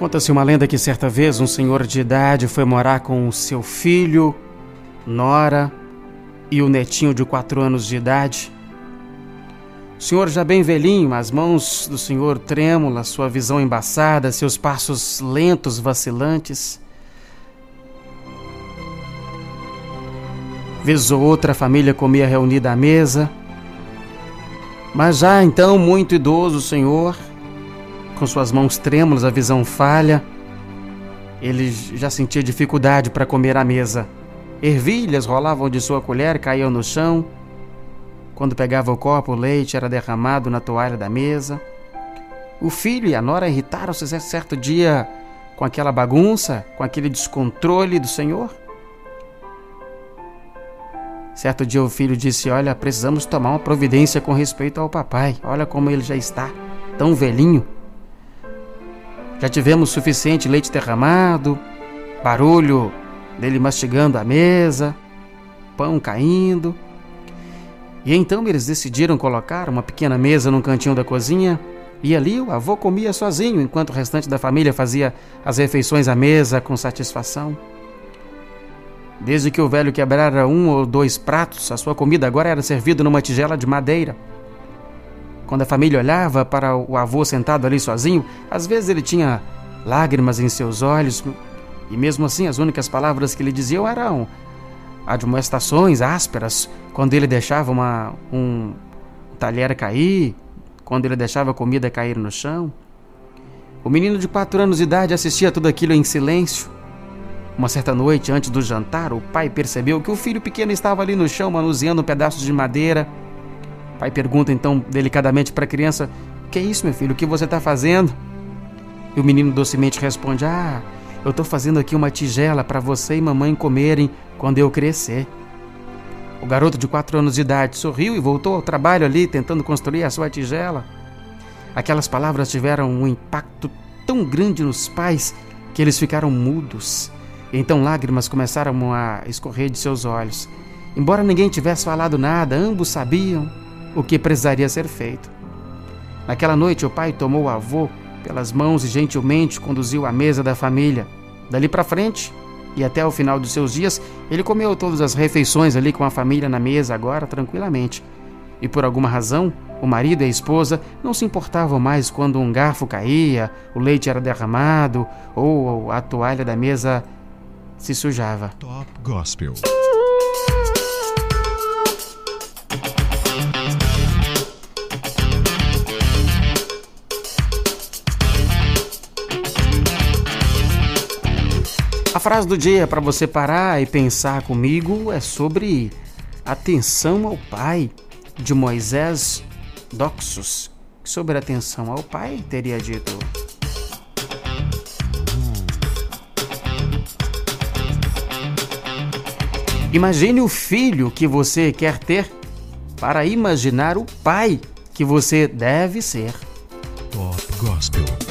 Conta-se uma lenda que certa vez um senhor de idade foi morar com seu filho, nora e o netinho de quatro anos de idade. O senhor já bem velhinho, as mãos do senhor trêmulas, sua visão embaçada, seus passos lentos, vacilantes. Vez ou outra a família comia reunida à mesa. Mas já então muito idoso o senhor, com suas mãos trêmulas, a visão falha, ele já sentia dificuldade para comer à mesa. Ervilhas rolavam de sua colher e caíam no chão. Quando pegava o copo, o leite era derramado na toalha da mesa. O filho e a nora irritaram-se certo dia com aquela bagunça, com aquele descontrole do senhor. Certo dia o filho disse: Olha, precisamos tomar uma providência com respeito ao papai. Olha como ele já está, tão velhinho. Já tivemos suficiente leite derramado, barulho dele mastigando a mesa, pão caindo. E então eles decidiram colocar uma pequena mesa num cantinho da cozinha e ali o avô comia sozinho enquanto o restante da família fazia as refeições à mesa com satisfação. Desde que o velho quebrara um ou dois pratos, a sua comida agora era servida numa tigela de madeira. Quando a família olhava para o avô sentado ali sozinho, às vezes ele tinha lágrimas em seus olhos, e mesmo assim as únicas palavras que ele diziam eram admoestações ásperas, quando ele deixava uma, um talher cair, quando ele deixava a comida cair no chão. O menino de quatro anos de idade assistia tudo aquilo em silêncio. Uma certa noite, antes do jantar, o pai percebeu que o filho pequeno estava ali no chão manuseando um de madeira pai pergunta então delicadamente para a criança: Que é isso, meu filho? O que você está fazendo? E o menino docemente responde: Ah, eu estou fazendo aqui uma tigela para você e mamãe comerem quando eu crescer. O garoto de quatro anos de idade sorriu e voltou ao trabalho ali, tentando construir a sua tigela. Aquelas palavras tiveram um impacto tão grande nos pais que eles ficaram mudos. Então lágrimas começaram a escorrer de seus olhos. Embora ninguém tivesse falado nada, ambos sabiam o que precisaria ser feito. Naquela noite, o pai tomou o avô pelas mãos e gentilmente conduziu à mesa da família. Dali para frente, e até o final dos seus dias, ele comeu todas as refeições ali com a família na mesa, agora tranquilamente. E por alguma razão, o marido e a esposa não se importavam mais quando um garfo caía, o leite era derramado ou a toalha da mesa se sujava. Top Gospel. A frase do dia para você parar e pensar comigo é sobre atenção ao Pai, de Moisés Doxus. Sobre atenção ao Pai, teria dito. Imagine o filho que você quer ter para imaginar o pai que você deve ser. Top Gospel.